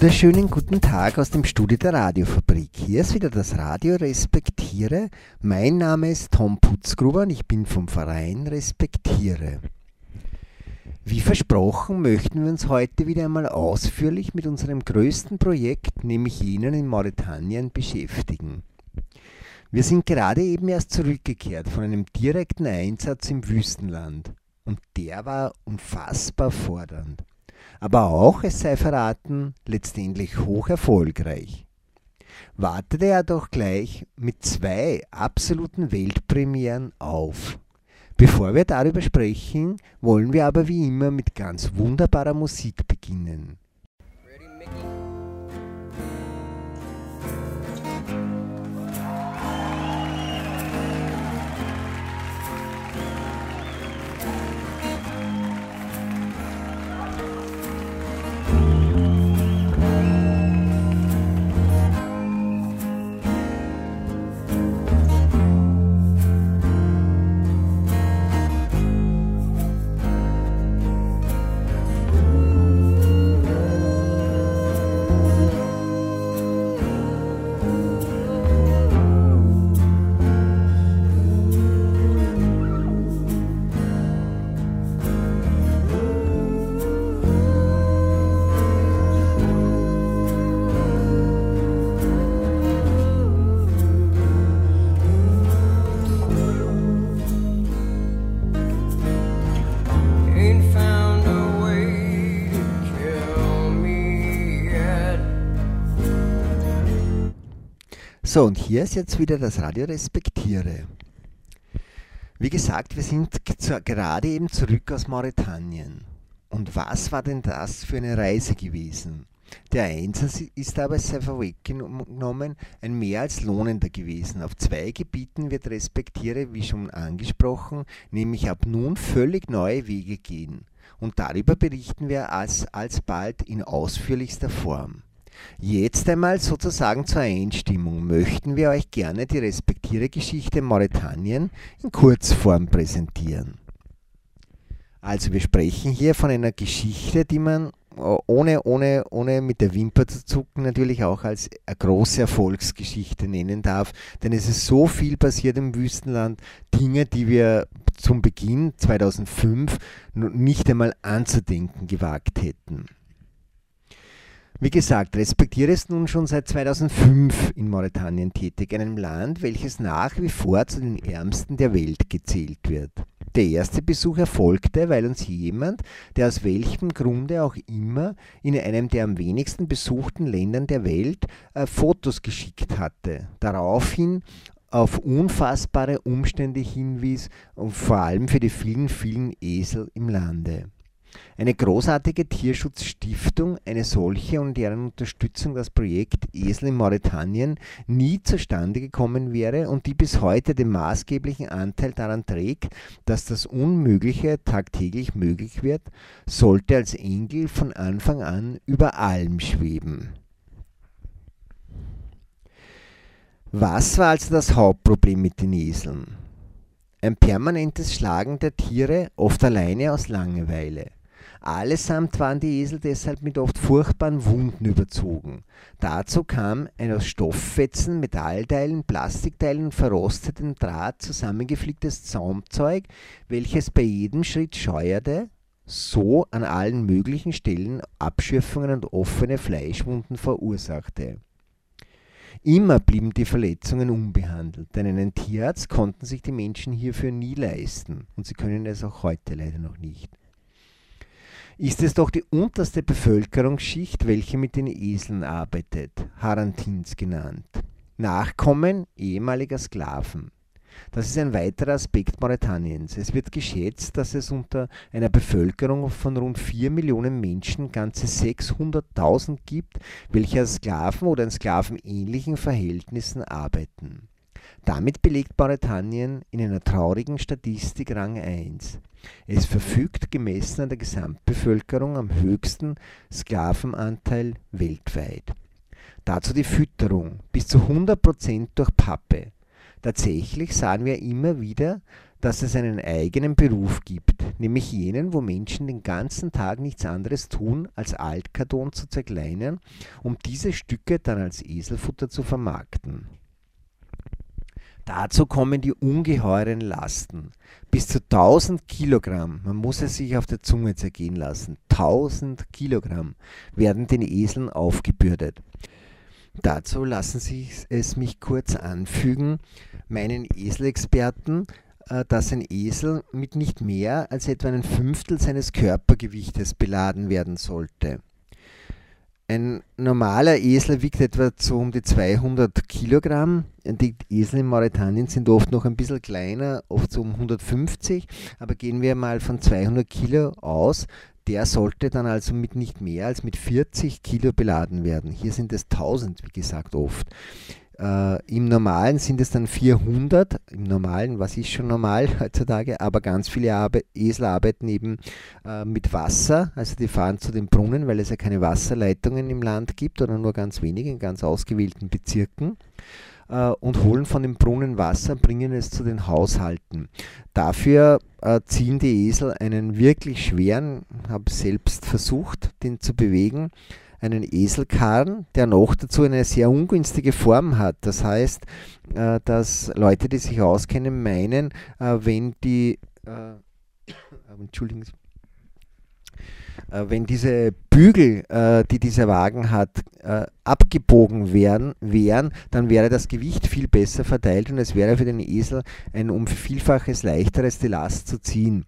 wunderschönen guten Tag aus dem Studio der Radiofabrik. Hier ist wieder das Radio Respektiere. Mein Name ist Tom Putzgruber und ich bin vom Verein Respektiere. Wie versprochen möchten wir uns heute wieder einmal ausführlich mit unserem größten Projekt, nämlich jenen in Mauretanien, beschäftigen. Wir sind gerade eben erst zurückgekehrt von einem direkten Einsatz im Wüstenland und der war unfassbar fordernd aber auch, es sei verraten, letztendlich hoch erfolgreich. Wartete er doch gleich mit zwei absoluten Weltpremieren auf. Bevor wir darüber sprechen, wollen wir aber wie immer mit ganz wunderbarer Musik beginnen. So, und hier ist jetzt wieder das Radio Respektiere. Wie gesagt, wir sind gerade eben zurück aus Mauretanien. Und was war denn das für eine Reise gewesen? Der Einsatz ist aber sehr vorweggenommen ein mehr als lohnender gewesen. Auf zwei Gebieten wird Respektiere, wie schon angesprochen, nämlich ab nun völlig neue Wege gehen. Und darüber berichten wir als, alsbald in ausführlichster Form. Jetzt einmal sozusagen zur Einstimmung möchten wir euch gerne die respektiere Geschichte Mauretanien in Kurzform präsentieren. Also wir sprechen hier von einer Geschichte, die man äh, ohne, ohne, ohne mit der Wimper zu zucken natürlich auch als eine große Erfolgsgeschichte nennen darf. Denn es ist so viel passiert im Wüstenland, Dinge, die wir zum Beginn 2005 nicht einmal anzudenken gewagt hätten. Wie gesagt, Respektiere ist nun schon seit 2005 in Mauretanien tätig, einem Land, welches nach wie vor zu den ärmsten der Welt gezählt wird. Der erste Besuch erfolgte, weil uns jemand, der aus welchem Grunde auch immer in einem der am wenigsten besuchten Ländern der Welt äh, Fotos geschickt hatte. Daraufhin auf unfassbare Umstände hinwies und vor allem für die vielen, vielen Esel im Lande. Eine großartige Tierschutzstiftung, eine solche und deren Unterstützung das Projekt Esel in Mauretanien nie zustande gekommen wäre und die bis heute den maßgeblichen Anteil daran trägt, dass das Unmögliche tagtäglich möglich wird, sollte als Engel von Anfang an über allem schweben. Was war also das Hauptproblem mit den Eseln? Ein permanentes Schlagen der Tiere, oft alleine aus Langeweile. Allesamt waren die Esel deshalb mit oft furchtbaren Wunden überzogen. Dazu kam ein aus Stofffetzen, Metallteilen, Plastikteilen und verrostetem Draht zusammengeflicktes Zaumzeug, welches bei jedem Schritt scheuerte, so an allen möglichen Stellen Abschürfungen und offene Fleischwunden verursachte. Immer blieben die Verletzungen unbehandelt, denn einen Tierarzt konnten sich die Menschen hierfür nie leisten und sie können es auch heute leider noch nicht ist es doch die unterste Bevölkerungsschicht, welche mit den Eseln arbeitet, Harantins genannt. Nachkommen ehemaliger Sklaven. Das ist ein weiterer Aspekt Mauretaniens. Es wird geschätzt, dass es unter einer Bevölkerung von rund 4 Millionen Menschen ganze 600.000 gibt, welche als Sklaven oder in sklavenähnlichen Verhältnissen arbeiten. Damit belegt Mauretanien in einer traurigen Statistik Rang 1. Es verfügt gemessen an der Gesamtbevölkerung am höchsten Sklavenanteil weltweit. Dazu die Fütterung, bis zu 100% durch Pappe. Tatsächlich sahen wir immer wieder, dass es einen eigenen Beruf gibt, nämlich jenen, wo Menschen den ganzen Tag nichts anderes tun, als Altkarton zu zerkleinern, um diese Stücke dann als Eselfutter zu vermarkten. Dazu kommen die ungeheuren Lasten. Bis zu 1000 Kilogramm, man muss es sich auf der Zunge zergehen lassen, 1000 Kilogramm werden den Eseln aufgebürdet. Dazu lassen Sie es mich kurz anfügen, meinen Eselexperten äh, dass ein Esel mit nicht mehr als etwa einem Fünftel seines Körpergewichtes beladen werden sollte. Ein normaler Esel wiegt etwa so um die 200 Kilogramm. Die Esel in Mauretanien sind oft noch ein bisschen kleiner, oft so um 150. Aber gehen wir mal von 200 Kilo aus. Der sollte dann also mit nicht mehr als mit 40 Kilo beladen werden. Hier sind es 1000, wie gesagt, oft. Äh, Im Normalen sind es dann 400. Im Normalen, was ist schon normal heutzutage, aber ganz viele Arbe Esel arbeiten eben äh, mit Wasser. Also die fahren zu den Brunnen, weil es ja keine Wasserleitungen im Land gibt oder nur ganz wenige in ganz ausgewählten Bezirken äh, und holen von dem Brunnen Wasser, bringen es zu den Haushalten. Dafür äh, ziehen die Esel einen wirklich schweren, habe selbst versucht, den zu bewegen, einen Eselkarren, der noch dazu eine sehr ungünstige Form hat. Das heißt, äh, dass Leute, die sich auskennen, meinen, äh, wenn die äh, Entschuldigen Sie, wenn diese Bügel, die dieser Wagen hat, abgebogen wären, wären, dann wäre das Gewicht viel besser verteilt und es wäre für den Esel ein um Vielfaches leichteres, die Last zu ziehen.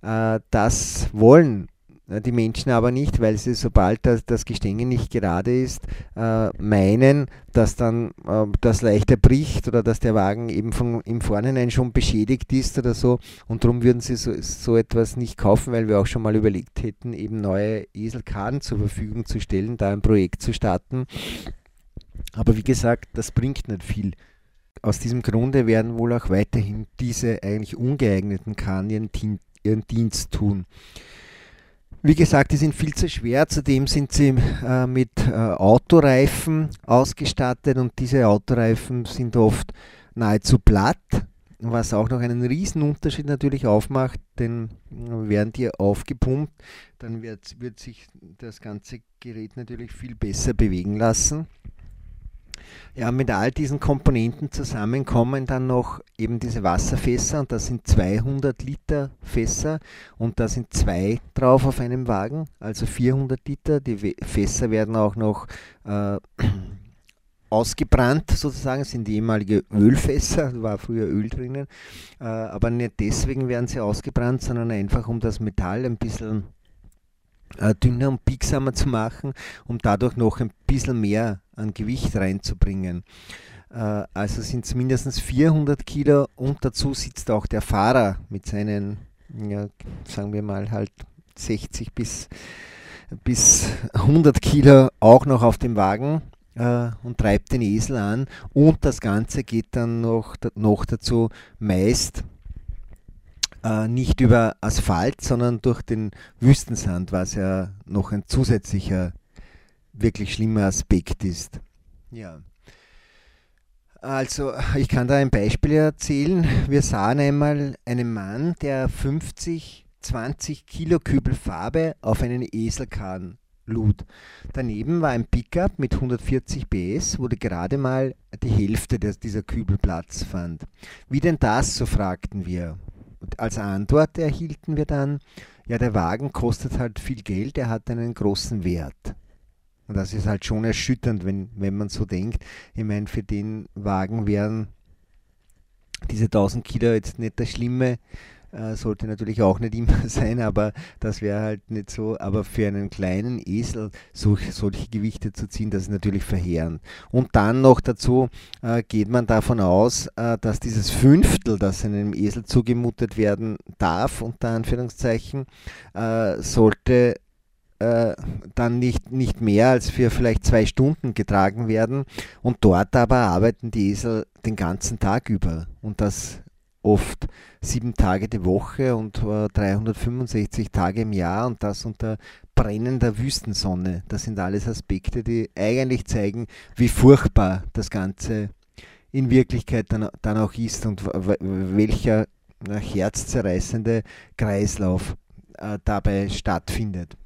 Das wollen die Menschen aber nicht, weil sie, sobald das, das Gestänge nicht gerade ist, äh, meinen, dass dann äh, das leichter bricht oder dass der Wagen eben von im Vorhinein schon beschädigt ist oder so. Und darum würden sie so, so etwas nicht kaufen, weil wir auch schon mal überlegt hätten, eben neue Eselkarten zur Verfügung zu stellen, da ein Projekt zu starten. Aber wie gesagt, das bringt nicht viel. Aus diesem Grunde werden wohl auch weiterhin diese eigentlich ungeeigneten Karren ihren, ihren Dienst tun. Wie gesagt, die sind viel zu schwer. Zudem sind sie äh, mit äh, Autoreifen ausgestattet und diese Autoreifen sind oft nahezu platt, was auch noch einen riesen Unterschied natürlich aufmacht, denn äh, werden die aufgepumpt, dann wird, wird sich das ganze Gerät natürlich viel besser bewegen lassen. Ja, mit all diesen Komponenten zusammen kommen dann noch eben diese Wasserfässer und das sind 200 Liter Fässer und da sind zwei drauf auf einem Wagen, also 400 Liter. Die Fässer werden auch noch äh, ausgebrannt sozusagen, sind ehemalige Ölfässer, da war früher Öl drinnen, äh, aber nicht deswegen werden sie ausgebrannt, sondern einfach um das Metall ein bisschen äh, dünner und biegsamer zu machen, um dadurch noch ein bisschen mehr an Gewicht reinzubringen. Äh, also sind es mindestens 400 Kilo und dazu sitzt auch der Fahrer mit seinen, ja, sagen wir mal halt 60 bis, bis 100 Kilo auch noch auf dem Wagen äh, und treibt den Esel an und das Ganze geht dann noch, noch dazu meist äh, nicht über Asphalt, sondern durch den Wüstensand, was ja noch ein zusätzlicher, wirklich schlimmer Aspekt ist. Ja. Also, ich kann da ein Beispiel erzählen. Wir sahen einmal einen Mann, der 50, 20 Kilo Kübel Farbe auf einen Eselkahn lud. Daneben war ein Pickup mit 140 PS, wo gerade mal die Hälfte dieser Kübel Platz fand. Wie denn das, so fragten wir. Und als Antwort erhielten wir dann, ja, der Wagen kostet halt viel Geld, er hat einen großen Wert. Und das ist halt schon erschütternd, wenn, wenn man so denkt. Ich meine, für den Wagen wären diese 1000 Kilo jetzt nicht das Schlimme, äh, sollte natürlich auch nicht immer sein, aber das wäre halt nicht so. Aber für einen kleinen Esel solch, solche Gewichte zu ziehen, das ist natürlich verheerend. Und dann noch dazu äh, geht man davon aus, äh, dass dieses Fünftel, das einem Esel zugemutet werden darf, unter Anführungszeichen, äh, sollte äh, dann nicht, nicht mehr als für vielleicht zwei Stunden getragen werden. Und dort aber arbeiten die Esel den ganzen Tag über. Und das oft sieben Tage die Woche und 365 Tage im Jahr und das unter brennender Wüstensonne. Das sind alles Aspekte, die eigentlich zeigen, wie furchtbar das Ganze in Wirklichkeit dann, dann auch ist und welcher herzzerreißende Kreislauf äh, dabei stattfindet.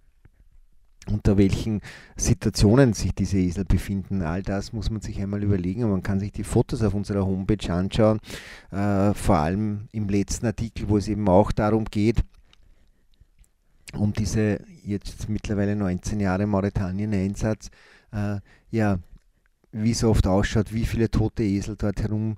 Unter welchen Situationen sich diese Esel befinden, all das muss man sich einmal überlegen. Man kann sich die Fotos auf unserer Homepage anschauen, äh, vor allem im letzten Artikel, wo es eben auch darum geht, um diese jetzt mittlerweile 19 Jahre Mauretanien-Einsatz, äh, ja, wie es oft ausschaut, wie viele tote Esel dort herum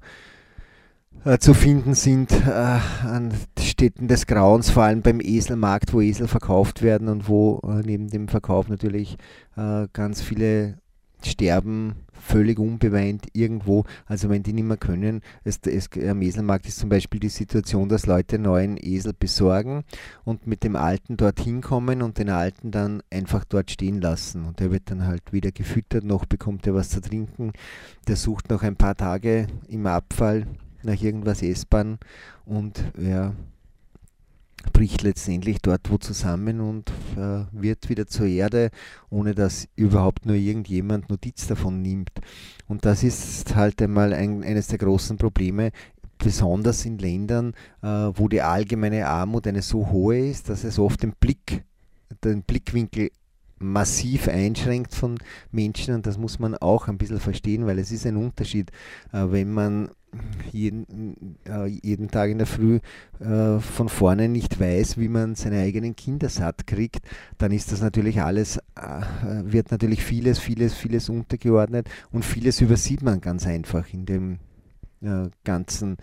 zu finden sind äh, an Städten des Grauens, vor allem beim Eselmarkt, wo Esel verkauft werden und wo äh, neben dem Verkauf natürlich äh, ganz viele sterben völlig unbeweint irgendwo, also wenn die nicht mehr können. Es, es, am Eselmarkt ist zum Beispiel die Situation, dass Leute neuen Esel besorgen und mit dem alten dorthin kommen und den alten dann einfach dort stehen lassen. Und der wird dann halt wieder gefüttert, noch bekommt er was zu trinken. Der sucht noch ein paar Tage im Abfall nach irgendwas essbaren und ja, bricht letztendlich dort wo zusammen und äh, wird wieder zur Erde, ohne dass überhaupt nur irgendjemand Notiz davon nimmt. Und das ist halt einmal ein, eines der großen Probleme, besonders in Ländern, äh, wo die allgemeine Armut eine so hohe ist, dass es oft den Blick, den Blickwinkel massiv einschränkt von Menschen und das muss man auch ein bisschen verstehen, weil es ist ein Unterschied, äh, wenn man jeden, äh, jeden Tag in der Früh äh, von vorne nicht weiß, wie man seine eigenen Kinder satt kriegt, dann ist das natürlich alles, äh, wird natürlich vieles, vieles, vieles untergeordnet und vieles übersieht man ganz einfach in dem äh, ganzen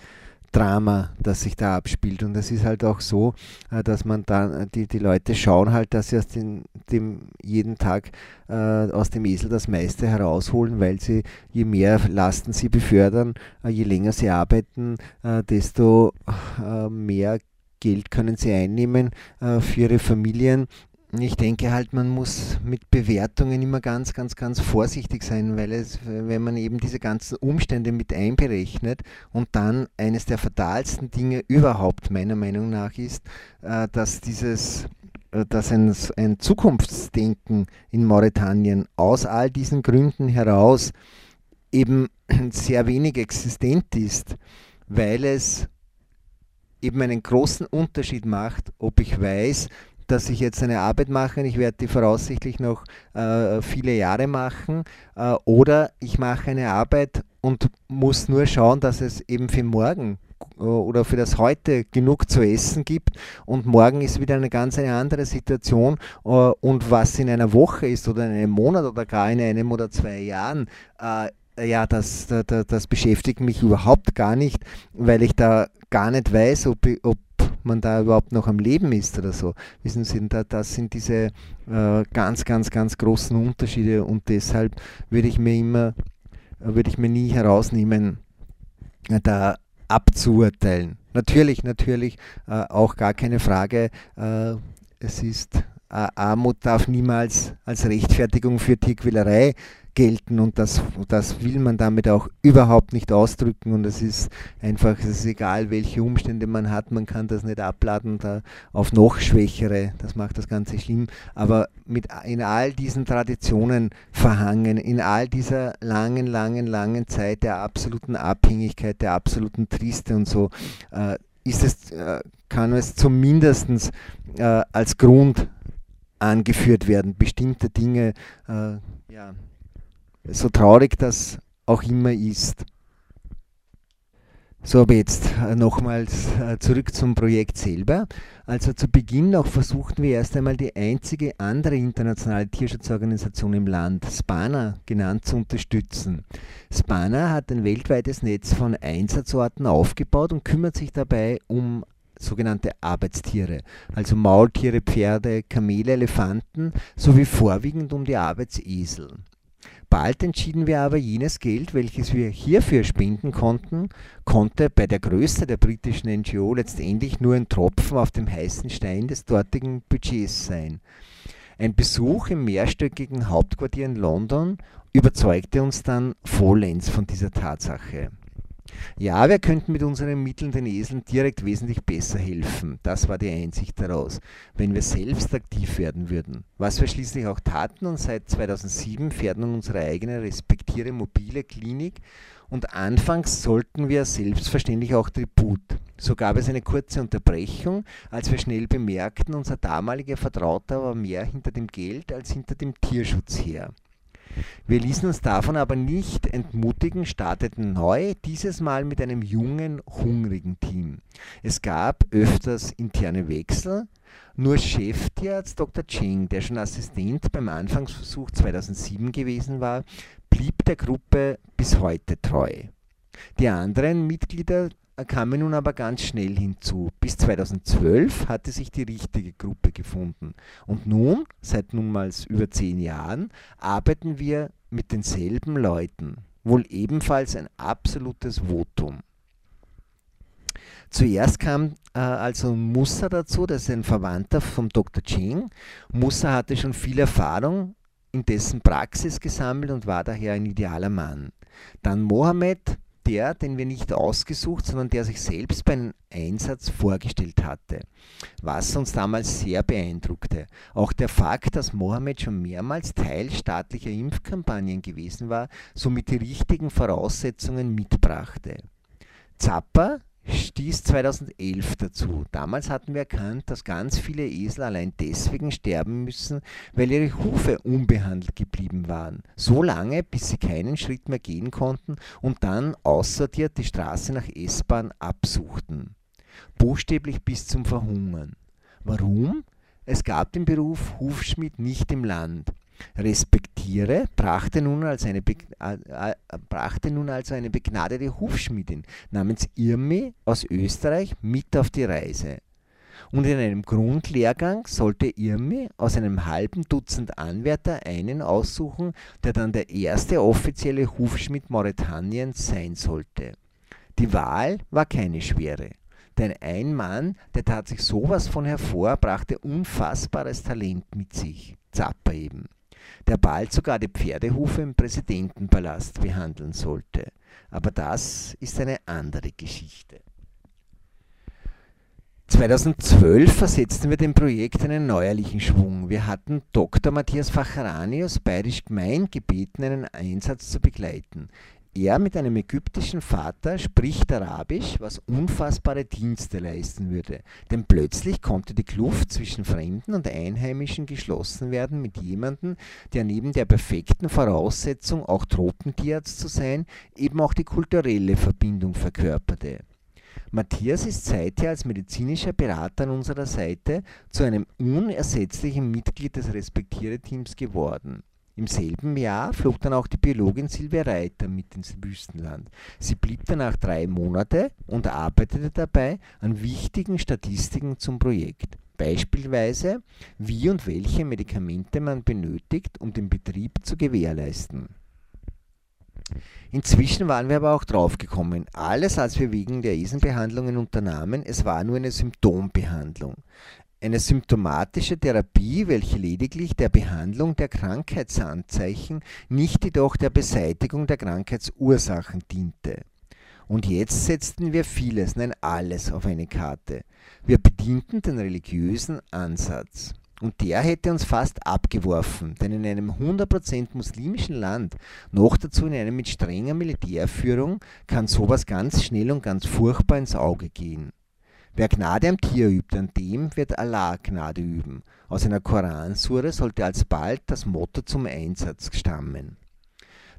Drama, das sich da abspielt. Und es ist halt auch so, äh, dass man dann, äh, die, die Leute schauen halt, dass sie aus den, dem jeden Tag äh, aus dem Esel das meiste herausholen, weil sie, je mehr Lasten sie befördern, äh, je länger sie arbeiten, äh, desto äh, mehr Geld können sie einnehmen für ihre Familien ich denke halt, man muss mit Bewertungen immer ganz, ganz, ganz vorsichtig sein, weil es, wenn man eben diese ganzen Umstände mit einberechnet und dann eines der fatalsten Dinge überhaupt meiner Meinung nach ist, äh, dass dieses äh, dass ein, ein Zukunftsdenken in Mauretanien aus all diesen Gründen heraus eben sehr wenig existent ist, weil es eben einen großen Unterschied macht, ob ich weiß, dass ich jetzt eine Arbeit mache und ich werde die voraussichtlich noch äh, viele Jahre machen äh, oder ich mache eine Arbeit und muss nur schauen, dass es eben für morgen äh, oder für das heute genug zu essen gibt und morgen ist wieder eine ganz eine andere Situation äh, und was in einer Woche ist oder in einem Monat oder gar in einem oder zwei Jahren, äh, ja, das, das, das beschäftigt mich überhaupt gar nicht, weil ich da gar nicht weiß, ob, ob man da überhaupt noch am Leben ist oder so. Wissen Sie, da, das sind diese äh, ganz, ganz, ganz großen Unterschiede und deshalb würde ich mir immer, würde ich mir nie herausnehmen, äh, da abzuurteilen. Natürlich, natürlich, äh, auch gar keine Frage. Äh, es ist, äh, Armut darf niemals als Rechtfertigung für Tierquälerei gelten und das, das will man damit auch überhaupt nicht ausdrücken und es ist einfach, es ist egal, welche Umstände man hat, man kann das nicht abladen da auf noch Schwächere, das macht das Ganze schlimm, aber mit, in all diesen Traditionen verhangen, in all dieser langen, langen, langen Zeit der absoluten Abhängigkeit, der absoluten Triste und so, äh, ist es, äh, kann es zumindest äh, als Grund angeführt werden, bestimmte Dinge äh, ja, so traurig das auch immer ist. So, aber jetzt äh, nochmals äh, zurück zum Projekt selber. Also zu Beginn auch versuchten wir erst einmal die einzige andere internationale Tierschutzorganisation im Land, SPANA genannt, zu unterstützen. SPANA hat ein weltweites Netz von Einsatzorten aufgebaut und kümmert sich dabei um sogenannte Arbeitstiere, also Maultiere, Pferde, Kamele, Elefanten sowie vorwiegend um die Arbeitsesel. Bald entschieden wir aber, jenes Geld, welches wir hierfür spenden konnten, konnte bei der Größe der britischen NGO letztendlich nur ein Tropfen auf dem heißen Stein des dortigen Budgets sein. Ein Besuch im mehrstöckigen Hauptquartier in London überzeugte uns dann vollends von dieser Tatsache. Ja, wir könnten mit unseren Mitteln den Eseln direkt wesentlich besser helfen. Das war die Einsicht daraus, wenn wir selbst aktiv werden würden. Was wir schließlich auch taten und seit 2007 fährt nun unsere eigene respektiere mobile Klinik und anfangs sollten wir selbstverständlich auch Tribut. So gab es eine kurze Unterbrechung, als wir schnell bemerkten, unser damaliger Vertrauter war mehr hinter dem Geld als hinter dem Tierschutz her. Wir ließen uns davon aber nicht entmutigen, starteten neu, dieses Mal mit einem jungen, hungrigen Team. Es gab öfters interne Wechsel, nur Cheftierarzt Dr. Cheng, der schon Assistent beim Anfangsversuch 2007 gewesen war, blieb der Gruppe bis heute treu. Die anderen Mitglieder kamen nun aber ganz schnell hinzu. Bis 2012 hatte sich die richtige Gruppe gefunden. Und nun, seit nunmals über zehn Jahren, arbeiten wir mit denselben Leuten. Wohl ebenfalls ein absolutes Votum. Zuerst kam äh, also Musa dazu, das ist ein Verwandter vom Dr. Ching. Musa hatte schon viel Erfahrung in dessen Praxis gesammelt und war daher ein idealer Mann. Dann Mohammed, der, den wir nicht ausgesucht, sondern der sich selbst bei einem Einsatz vorgestellt hatte, was uns damals sehr beeindruckte. Auch der Fakt, dass Mohammed schon mehrmals Teil staatlicher Impfkampagnen gewesen war, somit die richtigen Voraussetzungen mitbrachte. Zappa, stieß 2011 dazu. Damals hatten wir erkannt, dass ganz viele Esel allein deswegen sterben müssen, weil ihre Hufe unbehandelt geblieben waren. So lange, bis sie keinen Schritt mehr gehen konnten und dann aussortiert die Straße nach S-Bahn absuchten. Buchstäblich bis zum Verhungern. Warum? Es gab den Beruf Hufschmied nicht im Land. Respektiere brachte nun, als eine, brachte nun also eine begnadete Hufschmiedin namens Irmi aus Österreich mit auf die Reise. Und in einem Grundlehrgang sollte Irmi aus einem halben Dutzend Anwärter einen aussuchen, der dann der erste offizielle Hufschmied Mauretaniens sein sollte. Die Wahl war keine schwere. Denn ein Mann, der tat sich sowas von hervor, brachte unfassbares Talent mit sich. Zappa eben der bald sogar die Pferdehufe im Präsidentenpalast behandeln sollte. Aber das ist eine andere Geschichte. 2012 versetzten wir dem Projekt einen neuerlichen Schwung. Wir hatten Dr. Matthias Facharani aus Bayerisch Gmein gebeten, einen Einsatz zu begleiten. Er mit einem ägyptischen Vater spricht Arabisch, was unfassbare Dienste leisten würde. Denn plötzlich konnte die Kluft zwischen Fremden und Einheimischen geschlossen werden mit jemandem, der neben der perfekten Voraussetzung, auch Tropentierarzt zu sein, eben auch die kulturelle Verbindung verkörperte. Matthias ist seither als medizinischer Berater an unserer Seite zu einem unersetzlichen Mitglied des Respektiere-Teams geworden. Im selben Jahr flog dann auch die Biologin Silvia Reiter mit ins Wüstenland. Sie blieb danach drei Monate und arbeitete dabei an wichtigen Statistiken zum Projekt. Beispielsweise, wie und welche Medikamente man benötigt, um den Betrieb zu gewährleisten. Inzwischen waren wir aber auch draufgekommen, alles, als wir wegen der Esenbehandlungen unternahmen, es war nur eine Symptombehandlung eine symptomatische Therapie, welche lediglich der Behandlung der Krankheitsanzeichen, nicht jedoch der Beseitigung der Krankheitsursachen diente. Und jetzt setzten wir vieles, nein alles auf eine Karte. Wir bedienten den religiösen Ansatz. Und der hätte uns fast abgeworfen, denn in einem 100% muslimischen Land, noch dazu in einem mit strenger Militärführung, kann sowas ganz schnell und ganz furchtbar ins Auge gehen. Wer Gnade am Tier übt, an dem wird Allah Gnade üben. Aus einer Koransure sollte alsbald das Motto zum Einsatz stammen.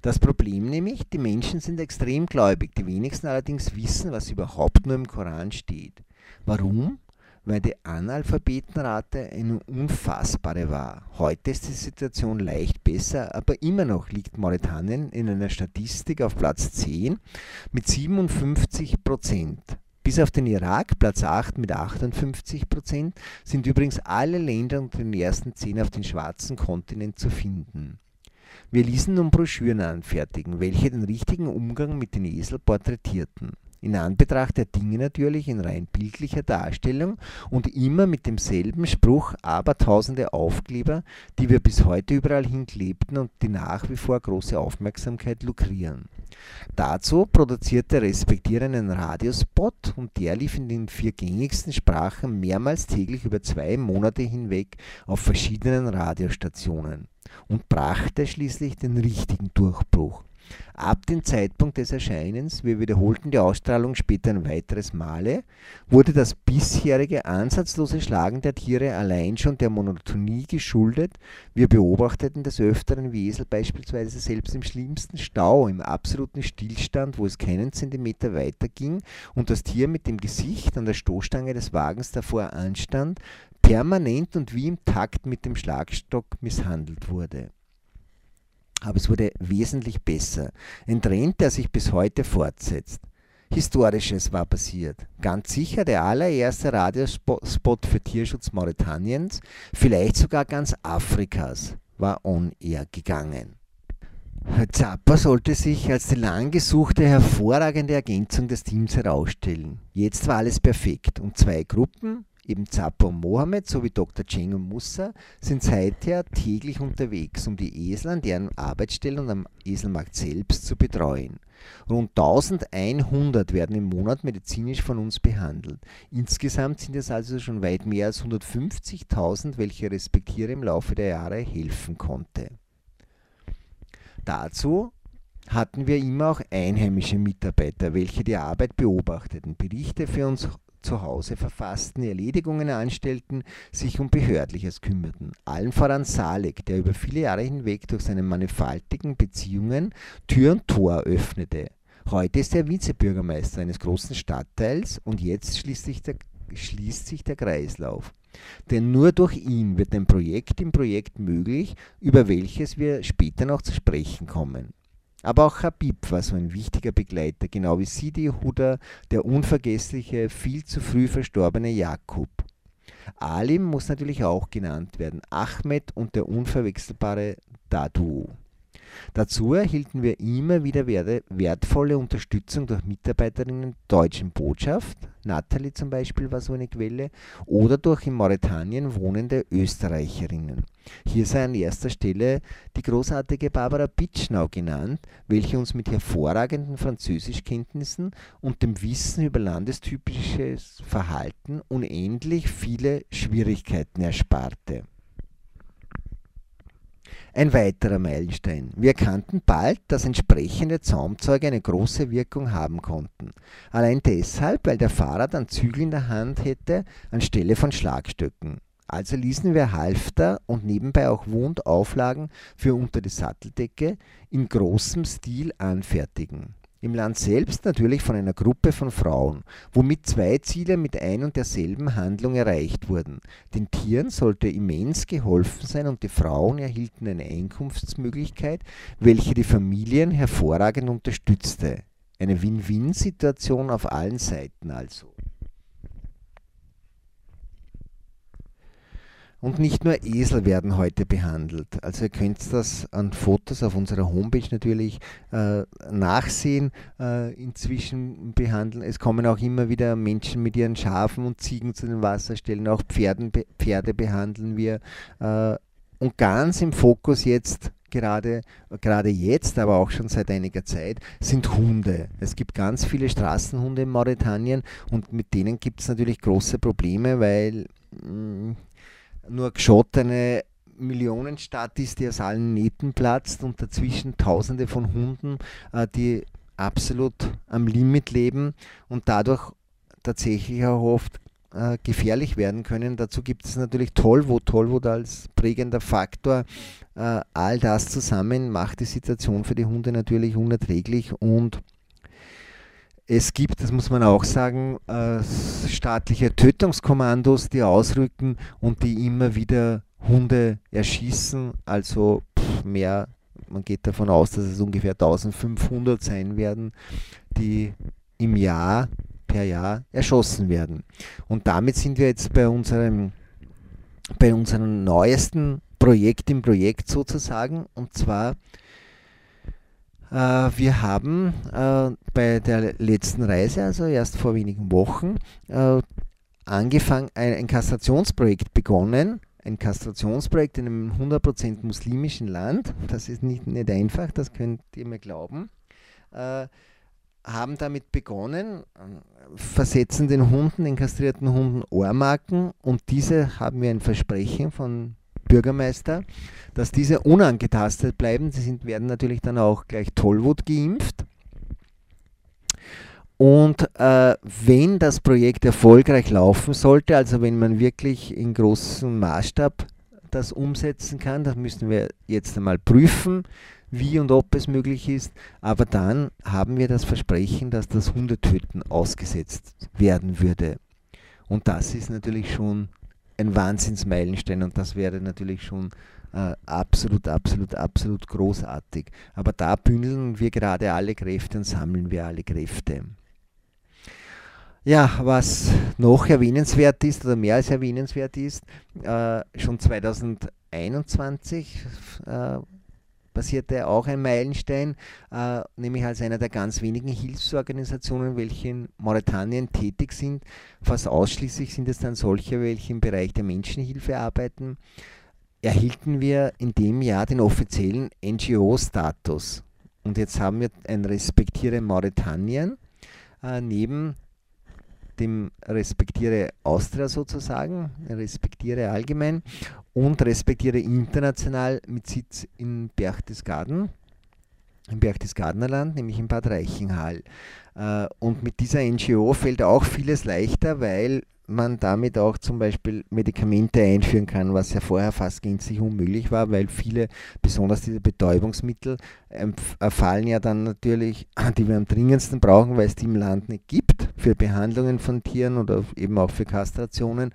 Das Problem nämlich, die Menschen sind extrem gläubig, die wenigsten allerdings wissen, was überhaupt nur im Koran steht. Warum? Weil die Analphabetenrate eine unfassbare war. Heute ist die Situation leicht besser, aber immer noch liegt Mauretanien in einer Statistik auf Platz 10 mit 57 Prozent. Bis auf den Irak, Platz 8 mit 58 Prozent, sind übrigens alle Länder unter den ersten 10 auf dem schwarzen Kontinent zu finden. Wir ließen nun Broschüren anfertigen, welche den richtigen Umgang mit den Esel porträtierten. In Anbetracht der Dinge natürlich in rein bildlicher Darstellung und immer mit demselben Spruch abertausende Aufkleber, die wir bis heute überall hinklebten und die nach wie vor große Aufmerksamkeit lukrieren. Dazu produzierte Respektier einen Radiospot und der lief in den vier gängigsten Sprachen mehrmals täglich über zwei Monate hinweg auf verschiedenen Radiostationen und brachte schließlich den richtigen Durchbruch. Ab dem Zeitpunkt des Erscheinens, wir wiederholten die Ausstrahlung später ein weiteres Male, wurde das bisherige ansatzlose Schlagen der Tiere allein schon der Monotonie geschuldet. Wir beobachteten des Öfteren, wie Esel beispielsweise selbst im schlimmsten Stau, im absoluten Stillstand, wo es keinen Zentimeter weiter ging und das Tier mit dem Gesicht an der Stoßstange des Wagens davor anstand, permanent und wie im Takt mit dem Schlagstock misshandelt wurde aber es wurde wesentlich besser. Ein Trend, der sich bis heute fortsetzt. Historisches war passiert. Ganz sicher der allererste Radiospot für Tierschutz Mauretaniens, vielleicht sogar ganz Afrikas, war on air gegangen. Zappa sollte sich als die lang gesuchte hervorragende Ergänzung des Teams herausstellen. Jetzt war alles perfekt und zwei Gruppen, Eben Zappa und Mohammed sowie Dr. Cheng und Musa sind seither täglich unterwegs, um die Esel an deren Arbeitsstellen und am Eselmarkt selbst zu betreuen. Rund 1100 werden im Monat medizinisch von uns behandelt. Insgesamt sind es also schon weit mehr als 150.000, welche Respektiere im Laufe der Jahre helfen konnte. Dazu hatten wir immer auch einheimische Mitarbeiter, welche die Arbeit beobachteten, Berichte für uns zu Hause verfassten, Erledigungen anstellten, sich um Behördliches kümmerten. Allen voran Salek, der über viele Jahre hinweg durch seine mannigfaltigen Beziehungen Tür und Tor öffnete. Heute ist er Vizebürgermeister eines großen Stadtteils und jetzt schließt sich der, schließt sich der Kreislauf. Denn nur durch ihn wird ein Projekt im Projekt möglich, über welches wir später noch zu sprechen kommen. Aber auch Habib war so ein wichtiger Begleiter, genau wie Sidi Huda, der unvergessliche, viel zu früh verstorbene Jakub. Alim muss natürlich auch genannt werden, Ahmed und der unverwechselbare Dadu. Dazu erhielten wir immer wieder wertvolle Unterstützung durch Mitarbeiterinnen der deutschen Botschaft, Natalie zum Beispiel war so eine Quelle, oder durch in Mauretanien wohnende Österreicherinnen. Hier sei an erster Stelle die großartige Barbara Pitschnau genannt, welche uns mit hervorragenden Französischkenntnissen und dem Wissen über landestypisches Verhalten unendlich viele Schwierigkeiten ersparte. Ein weiterer Meilenstein. Wir erkannten bald, dass entsprechende Zaumzeuge eine große Wirkung haben konnten. Allein deshalb, weil der Fahrer dann Zügel in der Hand hätte, anstelle von Schlagstöcken. Also ließen wir Halfter und nebenbei auch Wundauflagen für unter die Satteldecke in großem Stil anfertigen. Im Land selbst natürlich von einer Gruppe von Frauen, womit zwei Ziele mit ein und derselben Handlung erreicht wurden. Den Tieren sollte immens geholfen sein und die Frauen erhielten eine Einkunftsmöglichkeit, welche die Familien hervorragend unterstützte. Eine Win-Win-Situation auf allen Seiten also. Und nicht nur Esel werden heute behandelt. Also ihr könnt das an Fotos auf unserer Homepage natürlich äh, nachsehen. Äh, inzwischen behandeln, es kommen auch immer wieder Menschen mit ihren Schafen und Ziegen zu den Wasserstellen. Auch Pferden, Pferde behandeln wir. Äh, und ganz im Fokus jetzt gerade, gerade jetzt, aber auch schon seit einiger Zeit, sind Hunde. Es gibt ganz viele Straßenhunde in Mauretanien und mit denen gibt es natürlich große Probleme, weil mm, nur geschottene Millionenstadt ist, die aus allen Nähten platzt und dazwischen Tausende von Hunden, äh, die absolut am Limit leben und dadurch tatsächlich auch oft äh, gefährlich werden können. Dazu gibt es natürlich Tollwut, Tollwut als prägender Faktor. Äh, all das zusammen macht die Situation für die Hunde natürlich unerträglich und es gibt, das muss man auch sagen, äh, staatliche Tötungskommandos, die ausrücken und die immer wieder Hunde erschießen. Also mehr, man geht davon aus, dass es ungefähr 1500 sein werden, die im Jahr, per Jahr erschossen werden. Und damit sind wir jetzt bei unserem, bei unserem neuesten Projekt im Projekt sozusagen. Und zwar wir haben äh, bei der letzten Reise, also erst vor wenigen Wochen, äh, angefangen, ein, Kastrationsprojekt begonnen. Ein Kastrationsprojekt in einem 100% muslimischen Land. Das ist nicht, nicht einfach, das könnt ihr mir glauben. Äh, haben damit begonnen, versetzen den Hunden, den kastrierten Hunden Ohrmarken und diese haben wir ein Versprechen von Bürgermeister, dass diese unangetastet bleiben. Sie sind, werden natürlich dann auch gleich Tollwut geimpft. Und äh, wenn das Projekt erfolgreich laufen sollte, also wenn man wirklich in großem Maßstab das umsetzen kann, das müssen wir jetzt einmal prüfen, wie und ob es möglich ist. Aber dann haben wir das Versprechen, dass das Hundetöten ausgesetzt werden würde. Und das ist natürlich schon ein Wahnsinnsmeilenstein und das wäre natürlich schon äh, absolut, absolut, absolut großartig. Aber da bündeln wir gerade alle Kräfte und sammeln wir alle Kräfte. Ja, was noch erwähnenswert ist oder mehr als erwähnenswert ist, äh, schon 2021 äh, passierte auch ein Meilenstein, äh, nämlich als einer der ganz wenigen Hilfsorganisationen, welche in Mauretanien tätig sind. Fast ausschließlich sind es dann solche, welche im Bereich der Menschenhilfe arbeiten. Erhielten wir in dem Jahr den offiziellen NGO-Status. Und jetzt haben wir ein Respektiere Mauretanien äh, neben dem Respektiere Austria sozusagen, respektiere allgemein und respektiere international mit Sitz in Berchtesgaden, im Berchtesgadenerland, nämlich in Bad Reichenhall. Äh, und mit dieser NGO fällt auch vieles leichter, weil man damit auch zum Beispiel Medikamente einführen kann, was ja vorher fast gänzlich unmöglich war, weil viele, besonders diese Betäubungsmittel, fallen ja dann natürlich, die wir am dringendsten brauchen, weil es die im Land nicht gibt, für Behandlungen von Tieren oder eben auch für Kastrationen,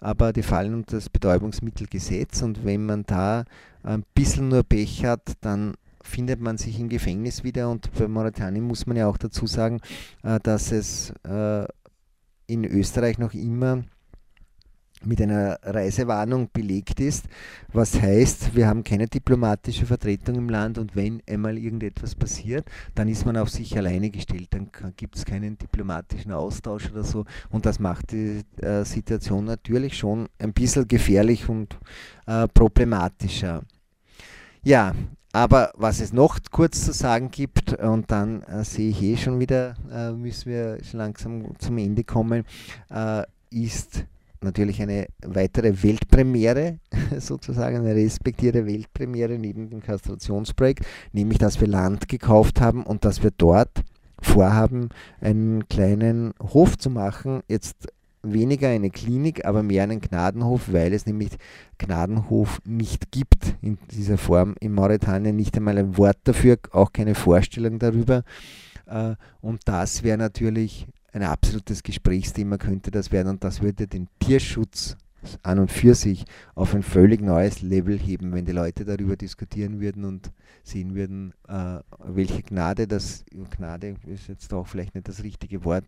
aber die fallen unter das Betäubungsmittelgesetz und wenn man da ein bisschen nur Pech hat, dann findet man sich im Gefängnis wieder. Und bei Mauretanien muss man ja auch dazu sagen, äh, dass es äh, in Österreich noch immer mit einer Reisewarnung belegt ist, was heißt, wir haben keine diplomatische Vertretung im Land und wenn einmal irgendetwas passiert, dann ist man auf sich alleine gestellt, dann gibt es keinen diplomatischen Austausch oder so. Und das macht die äh, Situation natürlich schon ein bisschen gefährlich und äh, problematischer. Ja, aber was es noch kurz zu sagen gibt, und dann äh, sehe ich eh schon wieder, äh, müssen wir schon langsam zum Ende kommen, äh, ist natürlich eine weitere Weltpremiere, sozusagen eine respektierte Weltpremiere neben dem Kastrationsprojekt, nämlich dass wir Land gekauft haben und dass wir dort vorhaben, einen kleinen Hof zu machen. Jetzt weniger eine Klinik, aber mehr einen Gnadenhof, weil es nämlich Gnadenhof nicht gibt in dieser Form in Mauretanien, nicht einmal ein Wort dafür, auch keine Vorstellung darüber. Äh, und das wäre natürlich ein absolutes Gesprächsthema, könnte das werden und das würde den Tierschutz an und für sich auf ein völlig neues Level heben, wenn die Leute darüber diskutieren würden und sehen würden, äh, welche Gnade das, Gnade ist jetzt auch vielleicht nicht das richtige Wort,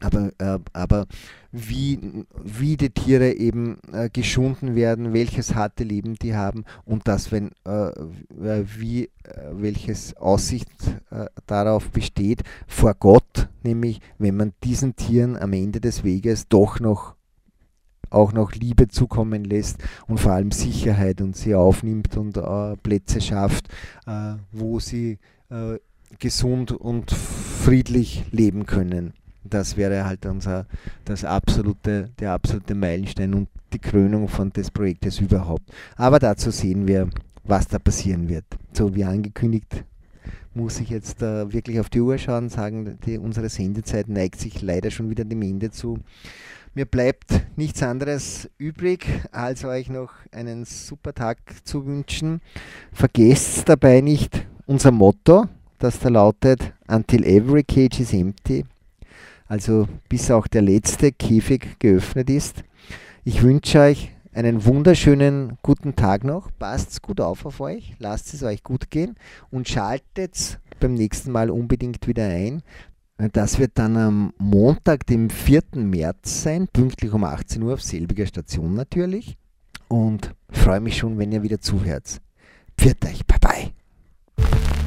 aber, äh, aber wie, wie die Tiere eben äh, geschunden werden, welches harte Leben die haben und das, wenn, äh, wie, äh, welches Aussicht äh, darauf besteht vor Gott, nämlich wenn man diesen Tieren am Ende des Weges doch noch auch noch Liebe zukommen lässt und vor allem Sicherheit und sie aufnimmt und äh, Plätze schafft, wo sie gesund und friedlich leben können das wäre halt unser, das absolute, der absolute Meilenstein und die Krönung von des Projektes überhaupt. Aber dazu sehen wir, was da passieren wird. So wie angekündigt, muss ich jetzt äh, wirklich auf die Uhr schauen und sagen, die, unsere Sendezeit neigt sich leider schon wieder dem Ende zu. Mir bleibt nichts anderes übrig, als euch noch einen super Tag zu wünschen. Vergesst dabei nicht unser Motto, das da lautet, Until every cage is empty, also bis auch der letzte Käfig geöffnet ist. Ich wünsche euch einen wunderschönen guten Tag noch. Passt gut auf auf euch, lasst es euch gut gehen und schaltet beim nächsten Mal unbedingt wieder ein. Das wird dann am Montag, dem 4. März sein, pünktlich um 18 Uhr auf selbiger Station natürlich. Und freue mich schon, wenn ihr wieder zuhört. Pfiat euch, bye bye.